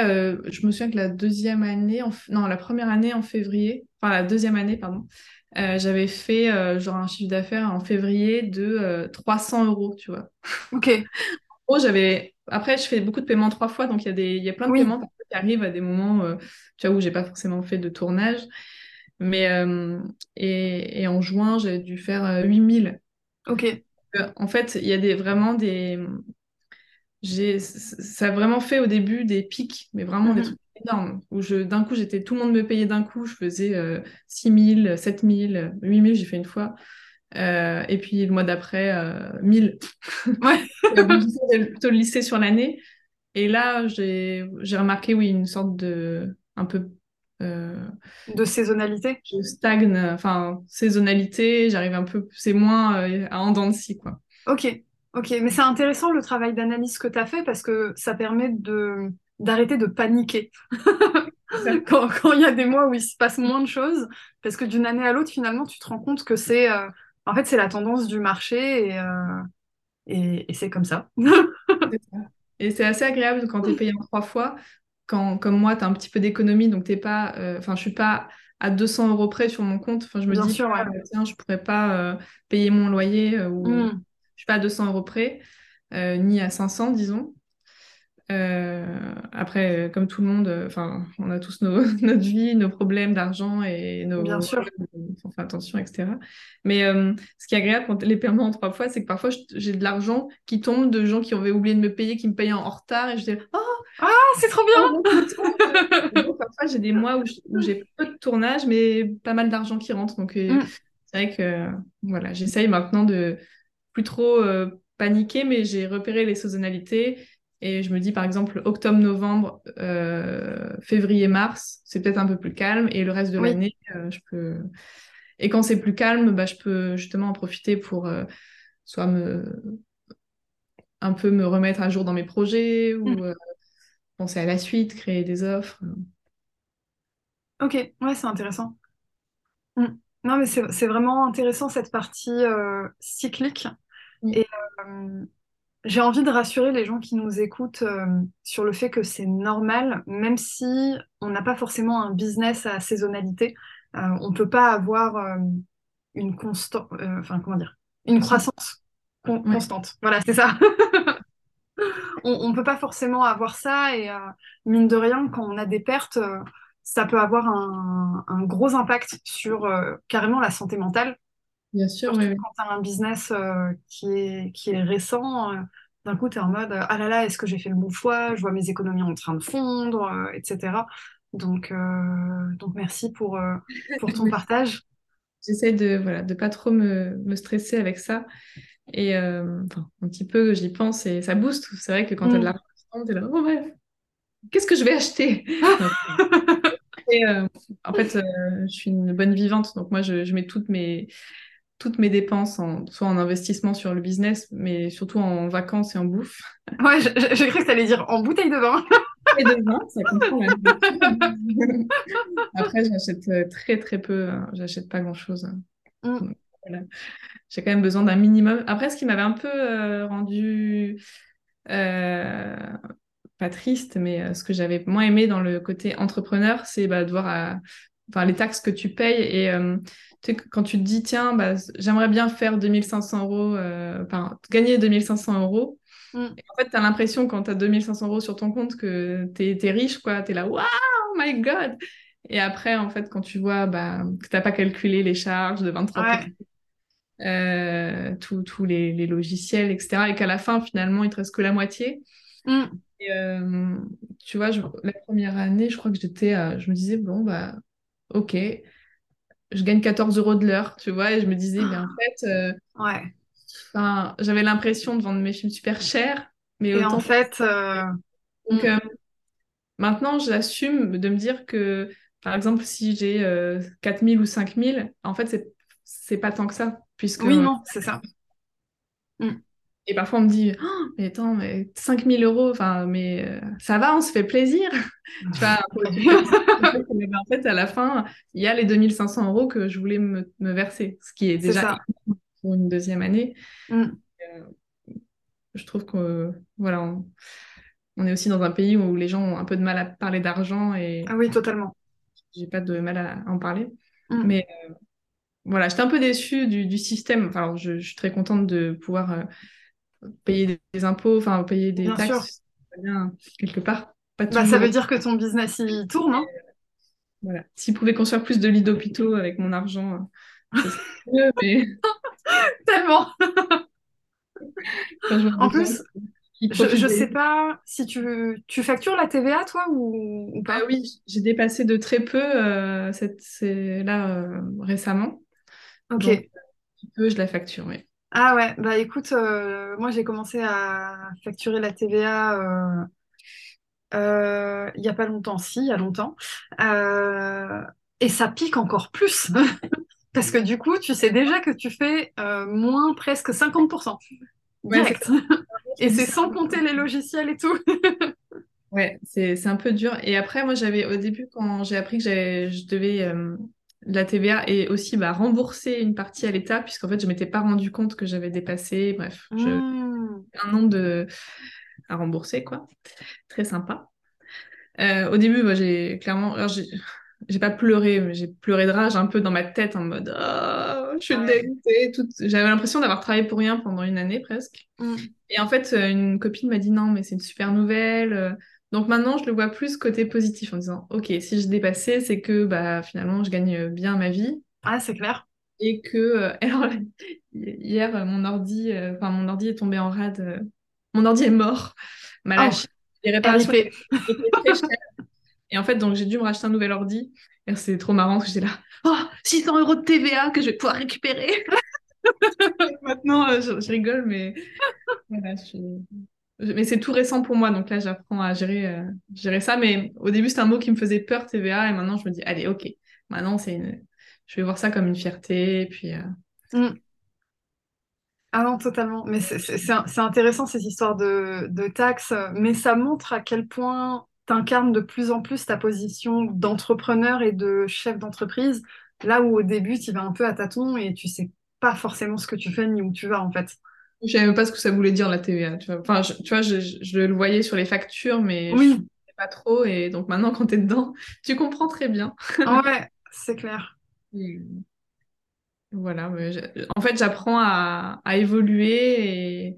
je me souviens que la deuxième année, en... non, la première année en février, enfin la deuxième année, pardon, j'avais fait genre un chiffre d'affaires en février de 300 euros, tu vois. Ok. j'avais. Après, je fais beaucoup de paiements trois fois, donc il y, a des... y a plein de paiements qui arrivent à des moments euh, tu vois, où j'ai pas forcément fait de tournage. Mais euh, et... et, en juin, j'ai dû faire 8000. Euh, en fait, il y a des, vraiment des. Ça a vraiment fait au début des pics, mais vraiment des mhm. trucs énormes. Où d'un coup, j'étais tout le monde me payait d'un coup, je faisais 6000, 7000, 8000, j'ai fait une fois. Euh, et puis le mois d'après, 1000. Euh, ouais. plutôt le lycée sur l'année. Et là, j'ai remarqué, oui, une sorte de. un peu. Euh, de saisonnalité? Je stagne, enfin, saisonnalité, j'arrive un peu. C'est moins à en dents de scie, quoi. Ok, ok. Mais c'est intéressant le travail d'analyse que tu as fait parce que ça permet de d'arrêter de paniquer. quand il y a des mois où il se passe moins de choses, parce que d'une année à l'autre, finalement, tu te rends compte que c'est en fait, c'est la tendance du marché et, euh, et, c'est comme ça. et c'est assez agréable quand tu es payé en trois fois. Quand, comme moi, tu as un petit peu d'économie, donc t'es pas, euh, enfin, je suis pas à 200 euros près sur mon compte. Enfin, je me dis, sûr, tiens, je pourrais pas euh, payer mon loyer ou mm. je suis pas à 200 euros près, ni à 500, disons. Euh, après, euh, comme tout le monde, euh, enfin, on a tous nos, notre vie, nos problèmes d'argent et nos. Bien sûr. On fait attention, etc. Mais ce qui est agréable quand les paiements en trois fois, c'est que parfois j'ai de l'argent qui tombe de gens qui avaient oublié de me payer, qui me payent en retard, et je dis oh ah c'est trop bien. parfois j'ai des mois où j'ai peu de tournage, mais pas mal d'argent qui rentre. Donc mm. c'est vrai que voilà, j'essaye maintenant de plus trop paniquer, mais j'ai repéré les saisonnalités et je me dis, par exemple, octobre, novembre, euh, février, mars, c'est peut-être un peu plus calme. Et le reste de l'année, euh, je peux. Et quand c'est plus calme, bah, je peux justement en profiter pour euh, soit me. un peu me remettre à jour dans mes projets ou mm. penser à la suite, créer des offres. Ok, ouais, c'est intéressant. Mm. Non, mais c'est vraiment intéressant cette partie cyclique. Et j'ai envie de rassurer les gens qui nous écoutent euh, sur le fait que c'est normal, même si on n'a pas forcément un business à saisonnalité, euh, on ne peut pas avoir euh, une constante, enfin comment dire, une croissance constante. Voilà, c'est ça. on ne peut pas forcément avoir ça et mine de rien, quand on a des pertes, ça peut avoir un, un gros impact sur carrément la santé mentale Bien sûr, quand tu as un business euh, qui, est, qui est récent, euh, d'un coup, tu es en mode Ah là là, est-ce que j'ai fait le bon choix? Je vois mes économies en train de fondre, euh, etc. Donc, donc merci pour, pour ton partage. J'essaie de voilà, de pas trop me, me stresser avec ça. Et enfin, un petit peu, j'y pense et ça booste. C'est vrai que quand tu as de mm. l'argent, tu es là, oh ouais, qu'est-ce que je vais acheter? Et, En fait, je suis une bonne vivante, donc moi, je, je mets toutes mes toutes mes dépenses, en, soit en investissement sur le business, mais surtout en vacances et en bouffe. Ouais, j'ai cru que tu allais dire en bouteille de vin. Et de vin, ça comprend Après, j'achète euh, très très peu, hein. j'achète pas grand-chose. Mm. J'ai quand même besoin d'un minimum. Après, ce qui m'avait un peu euh, rendu euh, pas triste, mais ce que j'avais moins aimé dans le côté entrepreneur, c'est bah, de voir enfin, les taxes que tu payes et tu sais, quand tu te dis, tiens, bah, j'aimerais bien faire 2500 euros, euh, enfin, gagner 2500 euros. Mm. Et en fait, tu as l'impression quand tu as 2500 euros sur ton compte que tu es, riche, quoi. Tu es là, waouh, my God! Et après, en fait, quand tu vois bah, que tu n'as pas calculé les charges de 23 euh, tous les, les, logiciels, etc. Et qu'à la fin, finalement, il te reste que la moitié. Mm. Et, euh, tu vois, la première année, je crois que j'étais, je me disais, bon, bah, ok, je gagne 14 euros de l'heure, tu vois, et je me disais, mais en fait, euh, Ouais. j'avais l'impression de vendre mes films super chers, mais Et autant. en fait, euh, Donc mm, euh, maintenant, j'assume de me dire que, par exemple, si j'ai euh, 4000 ou 5000, en fait, c'est c'est pas tant que ça, puisque oui, non, c'est ça. Mm. Et parfois, on me dit, Oh, mais attends, mais 5000 euros, enfin, mais euh, ça va, on se fait plaisir. Tu vois. Mais en fait, à la fin, il y a les 2500 euros que je voulais me, me verser, ce qui est déjà pour une deuxième année. Mm. Je trouve que, voilà, on, on est aussi dans un pays où les gens ont un peu de mal à parler d'argent et Ah oui, totalement. j'ai pas de mal à en parler. Mm. Mais euh, voilà, j'étais un peu déçue du, du système. Enfin, alors, je, je suis très contente de pouvoir euh, payer des, impôts, enfin payer des Bien taxes, bien quelque part. Pas Bah, ça veut dire que ton business, il tourne, hein Voilà. S'ils pouvaient construire plus de lits d'hôpitaux avec mon argent, euh, mieux, mais Tellement. En plus, je, des- sais pas si tu, tu factures la TVA, toi, ou, ou pas? oui, j'ai dépassé de très peu euh, cette, là euh, récemment. Ok. Donc, peu, je la facture, oui. Ah ouais, bah écoute, euh, moi j'ai commencé à facturer la TVA euh, euh, il y a pas longtemps, si, il y a longtemps. Euh, et ça pique encore plus. Parce que du coup, tu sais déjà que tu fais moins presque 50%. Ouais, Direct. Et c'est sans compter les logiciels et tout. Ouais, c'est c'est un peu dur. Et après, moi, j'avais au début, quand j'ai appris que je devais de la TVA et aussi bah, rembourser une partie à l'État, puisqu'en fait, je m'étais pas rendu compte que j'avais dépassé. Bref, je... Mmh. un nombre de... à rembourser, quoi. Très sympa. Euh, au début, moi, j'ai clairement... alors, j'ai j'ai pas pleuré, mais j'ai pleuré de rage un peu dans ma tête en mode oh, je suis Ouais. dégoûtée. Toute... J'avais l'impression d'avoir travaillé pour rien pendant une année presque. Mmh. Et en fait, euh, une copine m'a dit non, mais c'est une super nouvelle. Donc maintenant, je le vois plus côté positif en disant ok, si je dépassais, c'est que bah, finalement, je gagne bien ma vie. Ah, c'est clair. Et que euh, alors, hier, mon ordi, euh, enfin, mon ordi est tombé en rade. euh, Mon ordi est mort. Ma Oh, lâche. Les réparations RIP. étaient très chères. Et en fait, donc j'ai dû me racheter un nouvel ordi. Et c'est trop marrant parce que j'étais là, oh, 600 euros de TVA que je vais pouvoir récupérer. Maintenant, je, je rigole, mais voilà, je suis- mais c'est tout récent pour moi, donc là j'apprends à gérer, euh, gérer ça. Mais au début, c'était un mot qui me faisait peur, TVA, et maintenant je me dis, allez, ok, maintenant c'est je vais voir ça comme une fierté. Puis, euh, Mmh. Ah non, totalement. Mais c'est intéressant ces histoires de, de taxes, mais ça montre à quel point tu incarnes de plus en plus ta position d'entrepreneur et de chef d'entreprise, là où au début tu vas un peu à tâtons et tu sais pas forcément ce que tu fais ni où tu vas en fait. Je savais même pas ce que ça voulait dire la TVA. Tu vois, enfin, je, tu vois, je, je- je le voyais sur les factures, mais je savais pas trop. Et donc maintenant, quand tu es dedans, tu comprends très bien. ouais, c'est clair. Et Voilà, mais en fait, j'apprends à, à évoluer et,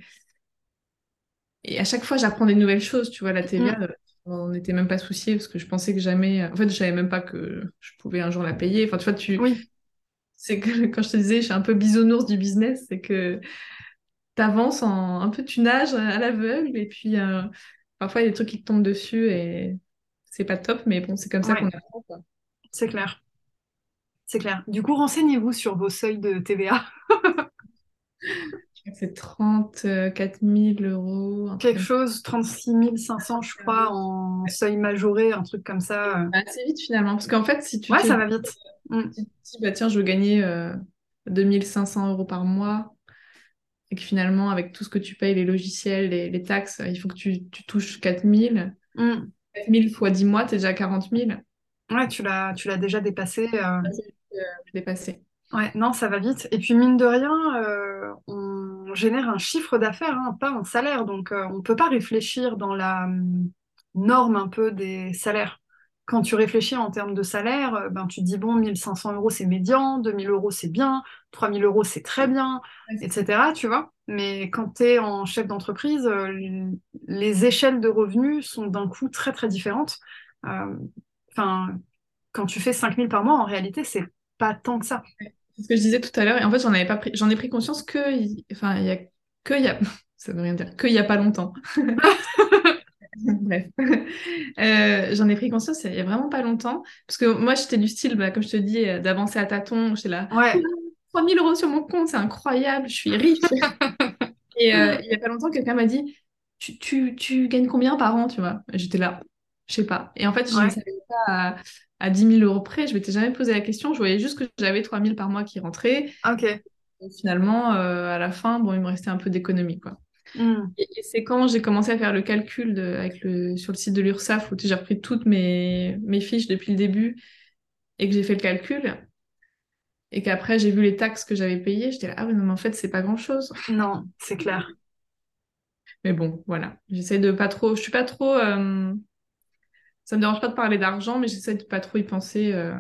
et à chaque fois, j'apprends des nouvelles choses. Tu vois, la TVA, Mm. euh, on n'était même pas soucié parce que je pensais que jamais. En fait, je savais même pas que je pouvais un jour la payer. Enfin, tu vois, tu, Oui, c'est que quand je te disais, je suis un peu bisounours du business, c'est que t'avances en un peu, tu nages à l'aveugle et puis euh, parfois il y a des trucs qui te tombent dessus et c'est pas top, mais bon, c'est comme ça ouais, qu'on apprend, c'est clair. C'est clair. Du coup, renseignez-vous sur vos seuils de TVA. C'est 34 000 euros, truc Quelque chose, 36 500, je crois, en seuil majoré, un truc comme ça. euh. Bah, assez vite finalement. Parce qu'en fait, si tu Ouais, ça va vite. Si tu te dis, bah, tiens, je veux gagner euh, 2500 euros par mois, et que finalement, avec tout ce que tu payes, les logiciels, les, les taxes, il faut que tu, tu touches 4000. Mm. 4000 fois 10 mois, t'es déjà à 40 000. Ouais, tu l'as, tu l'as déjà dépassé. euh. Je l'ai passé. Ouais, non, ça va vite. Et puis, mine de rien, euh, on génère un chiffre d'affaires, hein, pas un salaire. Donc, euh, on peut pas réfléchir dans la hum, norme un peu des salaires. Quand tu réfléchis en termes de salaire, euh, ben, tu te dis, bon, 1500 euros, c'est médian, 2000 euros, c'est bien, 3000 euros, c'est très bien, etc. Tu vois? Mais quand tu es en chef d'entreprise, euh, les échelles de revenus sont d'un coup très, très différentes. Euh, Enfin, quand tu fais 5000 par mois, en réalité, c'est pas tant que ça. C'est ce que je disais tout à l'heure. Et en fait, j'en avais pas pris, j'en ai pris conscience que, enfin, il y a que il y a, ça veut rien dire, que il y a pas longtemps. Bref, euh, j'en ai pris conscience il y a vraiment pas longtemps. Parce que moi, j'étais du style, bah, comme je te dis, euh, d'avancer à tâtons. J'étais là, Ouais. 3000 euros sur mon compte, c'est incroyable, je suis riche. Et euh, il y a pas longtemps, quelqu'un m'a dit, tu, tu, tu gagnes combien par an, tu vois? J'étais là, je sais pas. Et en fait, je ne savais pas à, à 10 000 euros près, je m'étais jamais posé la question. Je voyais juste que j'avais 3000 par mois qui rentraient. Ok. Et finalement, euh, à la fin, bon, il me restait un peu d'économie, quoi. Hmm. Et, et c'est quand j'ai commencé à faire le calcul de, avec le, sur le site de l'URSSAF où j'ai repris toutes mes, mes fiches depuis le début et que j'ai fait le calcul et qu'après j'ai vu les taxes que j'avais payées, j'étais là, ah oui, non, mais en fait, c'est pas grand-chose. Non, c'est clair. Mais bon, voilà. J'essaie de pas trop. Je suis pas trop. euh, Ça me dérange pas de parler d'argent, mais j'essaie de pas trop y penser. euh,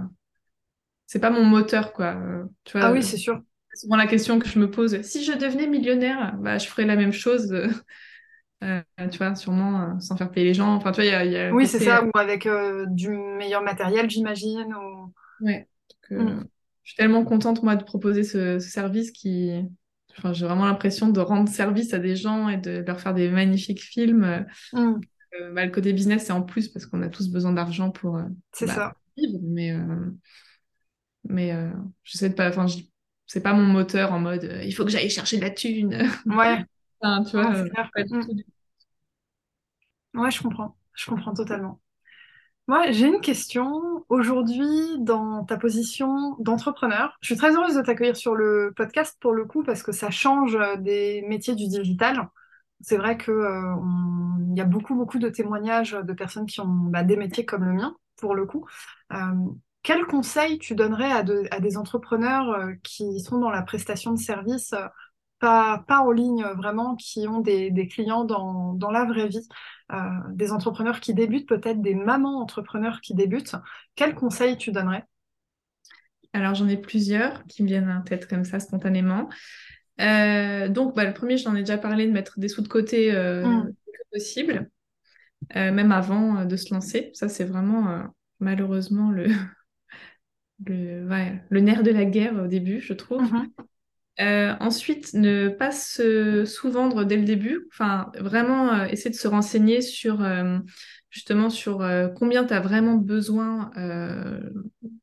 C'est pas mon moteur, quoi. Euh, Tu vois, Ah oui, c'est sûr. C'est souvent la question que je me pose. Si je devenais millionnaire, bah, je ferais la même chose. euh, euh, tu vois, sûrement euh, sans faire payer les gens. Enfin, tu vois, il y a, y a Oui, c'est ça, ou avec euh, du meilleur matériel, j'imagine. Ou... Ouais. Donc, Mm. Je suis tellement contente, moi, de proposer ce, ce service qui. Enfin, j'ai vraiment l'impression de rendre service à des gens et de leur faire des magnifiques films. Euh, bah, le côté business, c'est en plus parce qu'on a tous besoin d'argent pour, bah, ça. vivre. Mais, mais j'essaie de pas. Enfin, je- c'est pas mon moteur en mode euh, il faut que j'aille chercher de la thune. Ouais, Enfin, tu non, vois, c'est euh, tout. Ouais, je comprends. Je comprends totalement. Moi, j'ai une question. Aujourd'hui, dans ta position d'entrepreneur, je suis très heureuse de t'accueillir sur le podcast pour le coup parce que ça change euh, des métiers du digital. C'est vrai que, euh, on- y a beaucoup, beaucoup de témoignages de personnes qui ont bah, des métiers comme le mien, pour le coup. Euh, quel conseil tu donnerais à, de- à des entrepreneurs euh, qui sont dans la prestation de services, euh, pas, pas en ligne euh, vraiment, qui ont des, des clients dans, dans la vraie vie, euh, des entrepreneurs qui débutent, peut-être des mamans entrepreneurs qui débutent. Quel conseil tu donnerais? Alors, j'en ai plusieurs qui me viennent en tête comme ça spontanément. Euh, donc, bah, le premier, j'en ai déjà parlé, de mettre des sous de côté euh, Mm. le plus possible, euh, même avant de se lancer. Ça, c'est vraiment malheureusement le, le, ouais, le nerf de la guerre au début, je trouve. Mhm. Euh, ensuite, ne pas se sous-vendre dès le début. Enfin, vraiment euh, essayer de se renseigner sur euh, justement sur combien tu as vraiment besoin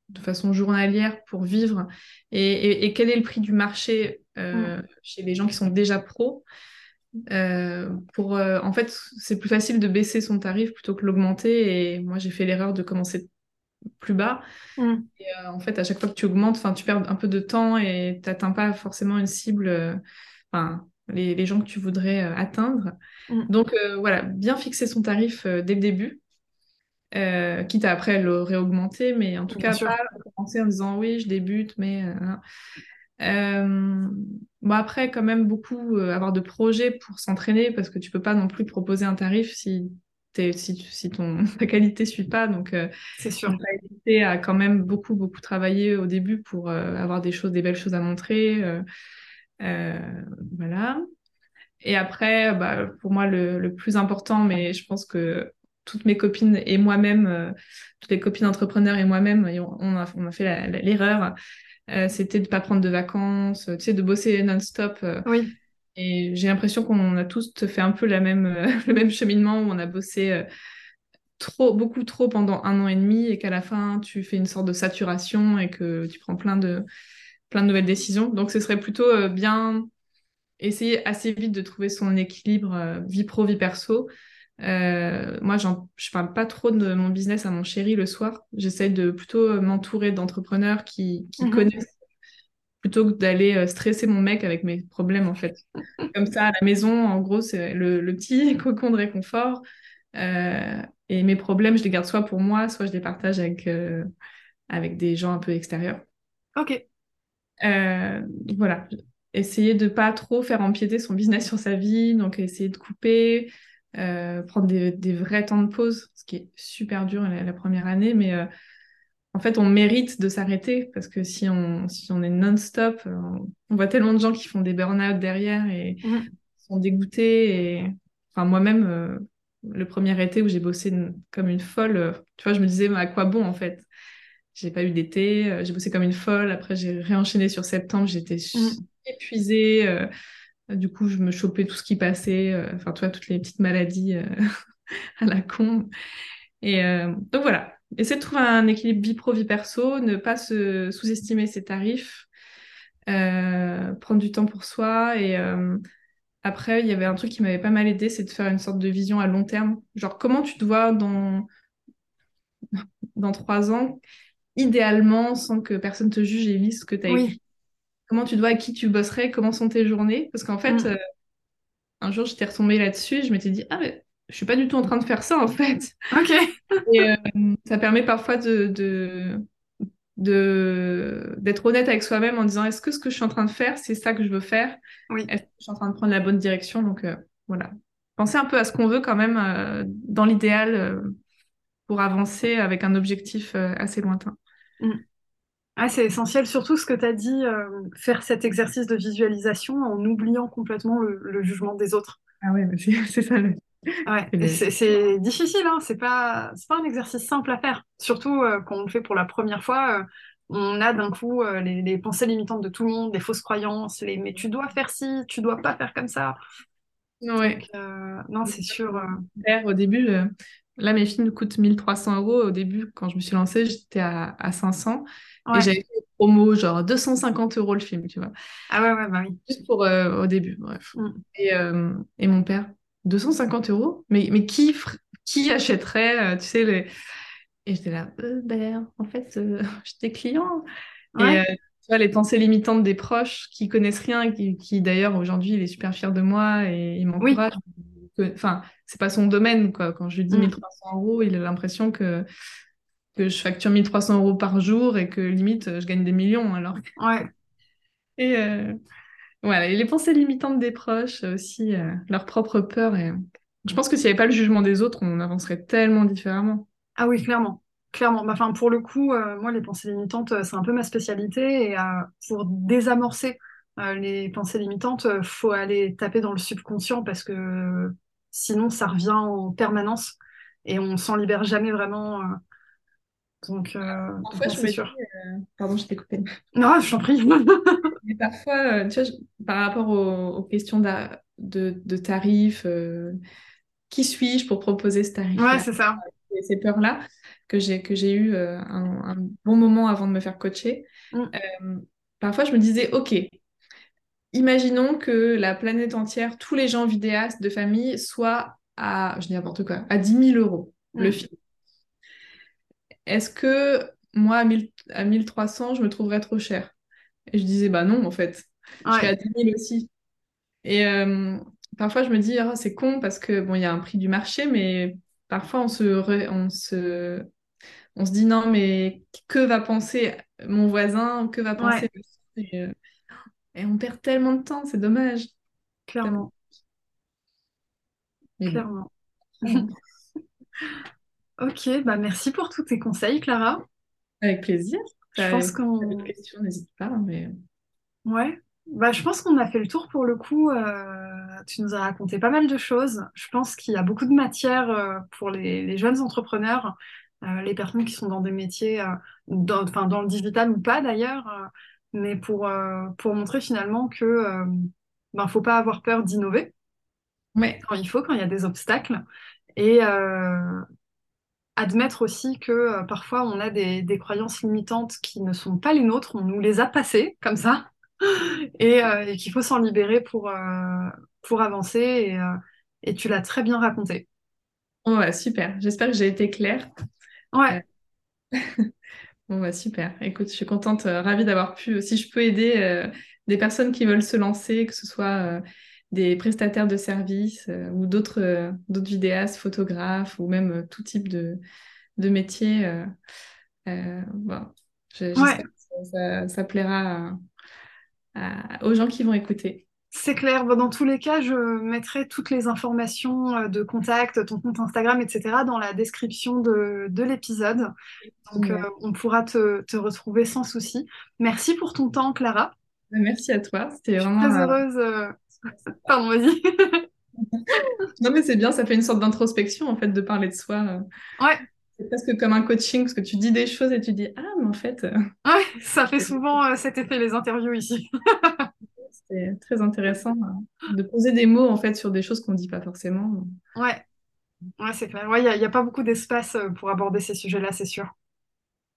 de façon journalière pour vivre et, et- et quel est le prix du marché euh, chez les gens qui sont déjà pros. Euh, pour, euh, en fait, c'est plus facile de baisser son tarif plutôt que l'augmenter. Et moi, j'ai fait l'erreur de commencer plus bas. Mm. Et, euh, en fait, à chaque fois que tu augmentes, tu perds un peu de temps et tu n'atteins pas forcément une cible, euh, les, les gens que tu voudrais euh, atteindre. Mm. Donc voilà, bien fixer son tarif dès le début, quitte à après le réaugmenter, mais en tout Bien cas, sûr. pas commencer en disant oui, je débute, mais. euh, bon, après, quand même, beaucoup euh, avoir de projets pour s'entraîner parce que tu peux pas non plus proposer un tarif si, si, ton, ta qualité suit pas. Donc, euh, C'est sûr. ne hésiter à quand même beaucoup, beaucoup travailler au début pour euh, avoir des choses, des belles choses à montrer. euh, euh, voilà. Et après, bah, pour moi, le, le plus important, mais je pense que toutes mes copines et moi-même, toutes les copines entrepreneurs et moi-même, on, a, on a fait l'erreur, c'était de pas prendre de vacances, tu sais, de bosser non-stop. Oui. Et j'ai l'impression qu'on a tous fait un peu la même, euh, le même cheminement où on a bossé euh, trop, beaucoup trop pendant un an et demi et qu'à la fin, tu fais une sorte de saturation et que tu prends plein de, plein de nouvelles décisions. Donc, ce serait plutôt euh, bien essayer assez vite de trouver son équilibre vie pro, vie perso. Moi, je parle pas trop de mon business à mon chéri le soir. J'essaie de plutôt m'entourer d'entrepreneurs qui, qui Mhm. connaissent plutôt que d'aller euh, stresser mon mec avec mes problèmes, en fait. Comme ça, à la maison, en gros, c'est le, le petit cocon de réconfort. Euh, et mes problèmes, je les garde soit pour moi, soit je les partage avec, euh, avec des gens un peu extérieurs. Ok. Euh, voilà. Essayer de pas trop faire empiéter son business sur sa vie, donc essayer de couper, prendre des, des vrais temps de pause, ce qui est super dur la, la première année, mais en fait, on mérite de s'arrêter parce que si on, si on est non-stop, euh, on voit tellement de gens qui font des burn-out derrière et sont dégoûtés. Et... Enfin, moi-même, euh, le premier été où j'ai bossé une- comme une folle, euh, tu vois, je me disais, à quoi bon en fait? J'ai pas eu d'été, euh, j'ai bossé comme une folle. Après, j'ai réenchaîné sur septembre, j'étais épuisée. du coup, je me chopais tout ce qui passait, enfin, tu vois, toutes les petites maladies. à la con. Et donc voilà, essayer de trouver un équilibre vie pro, vie perso, ne pas se sous-estimer ses tarifs, prendre du temps pour soi. Et après, il y avait un truc qui m'avait pas mal aidé, c'est de faire une sorte de vision à long terme. Genre, comment tu te vois dans, dans trois ans, idéalement, sans que personne te juge et lise ce que tu as écrit? Comment tu te vois à qui tu bosserais? Comment sont tes journées? Parce qu'en fait, mm. euh, un jour, j'étais retombée là-dessus et je m'étais dit, ah, mais je suis pas du tout en train de faire ça, en fait. Ok. et euh, ça permet parfois de, de d'être honnête avec soi-même en disant est-ce que ce que je suis en train de faire c'est ça que je veux faire? Oui. est-ce que je suis en train de prendre la bonne direction? Donc euh, voilà penser un peu à ce qu'on veut quand même euh, dans l'idéal pour avancer avec un objectif assez lointain mm. ah, c'est essentiel surtout ce que tu as dit faire cet exercice de visualisation en oubliant complètement le, jugement des autres ah ouais c'est ça le... Ouais, c'est difficile, hein. c'est pas, pas un exercice simple à faire. Surtout euh, quand on le fait pour la première fois, euh, on a d'un coup euh, les, pensées limitantes de tout le monde, les fausses croyances, les mais tu dois faire ci, tu dois pas faire comme ça. Ouais. non, c'est sûr. Au début, là, mes films coûtent 1300 euros. Au début, quand je me suis lancée, j'étais à, à 500. Et j'avais fait promo, genre 250 euros le film, tu vois. Ah ouais, ouais, bah oui. Juste pour au début, bref. Mm. Et, et mon père, 250 euros mais, mais qui, qui achèterait, euh, tu sais, les... Et j'étais là, euh, ben, en fait, euh, j'étais client. Et tu vois, les pensées limitantes des proches qui connaissent rien, qui, qui d'ailleurs aujourd'hui, il est super fier de moi et il m'encourage. Enfin, c'est pas son domaine, quoi. Quand je lui dis 1300 mm. euros, il a l'impression que, que je facture 1300 euros par jour et que limite, je gagne des millions. Alors. Ouais. Et, voilà, et les pensées limitantes des proches aussi, euh, leur propre peur. Et... Je pense que s'il n'y avait pas le jugement des autres, on avancerait tellement différemment. Ah oui, clairement. Clairement. Bah, enfin, pour le coup, euh, moi, les pensées limitantes, euh, c'est un peu ma spécialité. Et pour désamorcer les pensées limitantes, il faut aller taper dans le subconscient parce que sinon, ça revient en permanence et on s'en libère jamais vraiment. Donc, Parfois, je me sûr. Pardon, je t'ai coupé. Non, je t'en prie. Mais parfois, euh, tu vois, par rapport aux, questions de, tarifs, euh, qui suis-je pour proposer ce tarif Ouais, c'est ça. Ces peurs-là que j'ai que j'ai eu euh, un, bon moment avant de me faire coacher. Mm. parfois, je me disais, ok, imaginons que la planète entière, tous les gens vidéastes de famille soient à, je dis n'importe quoi, à 10 000 euros le mm. film. Est-ce que moi, à, 1000, à 1300, je me trouverais trop cher? Et je disais, bah non, en fait. Je suis à 10 000 aussi. Et euh, parfois, je me dis, oh, c'est con parce que, bon, il y a un prix du marché, mais parfois, on se, on se, on se dit, non, mais que va penser mon voisin Que va penser et, euh, et, on perd tellement de temps, c'est dommage. Clairement. Clairement. ok, bah merci pour tous tes conseils, Clara. Avec plaisir. Je pense qu'on. questions, n'hésite pas. Mais... Ouais. Bah, je pense qu'on a fait le tour pour le coup. Euh, tu nous as raconté pas mal de choses. Je pense qu'il y a beaucoup de matière euh, pour les, jeunes entrepreneurs, euh, les personnes qui sont dans des métiers, dans, enfin, dans le digital ou pas d'ailleurs, mais pour, pour montrer finalement que ben, faut pas avoir peur d'innover. Ouais. Quand il faut, quand il y a des obstacles. Et, admettre aussi que euh, parfois on a des, croyances limitantes qui ne sont pas les nôtres, on nous les a passées comme ça, et, euh, qu'il faut s'en libérer pour, euh, pour avancer, et, tu l'as très bien raconté. ouais, super, j'espère que j'ai été claire. Ouais. bon, bah, super. Écoute, je suis contente, ravie d'avoir pu, si je peux aider des personnes qui veulent se lancer, que ce soit des prestataires de services euh, ou d'autres euh, d'autres vidéastes, photographes ou même euh, tout type de, de métier. Bon, que ça, plaira aux gens qui vont écouter. C'est clair. dans tous les cas, je mettrai toutes les informations de contact, ton compte Instagram, etc., dans la description de, de l'épisode. Donc, on pourra te, te, retrouver sans souci. Merci pour ton temps, Clara. Merci à toi. C'était vraiment. Très heureuse Pardon, vas-y. non, mais c'est bien, ça fait une sorte d'introspection, en fait, de parler de soi. Ouais. C'est presque comme un coaching, parce que tu dis des choses et tu dis Ah, mais en fait. Euh, ouais, ça fait souvent euh, cet effet, les interviews ici. c'est très intéressant euh, de poser des mots, en fait, sur des choses qu'on ne dit pas forcément. Ouais. Ouais, c'est clair. Il n'y a, a, pas beaucoup d'espace pour aborder ces sujets-là, c'est sûr.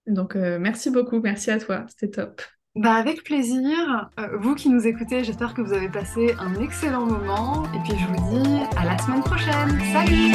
Donc, merci beaucoup. Merci à toi. C'était top. Bah avec plaisir. vous qui nous écoutez, j'espère que vous avez passé un excellent moment. Et puis je vous dis à la semaine prochaine. Salut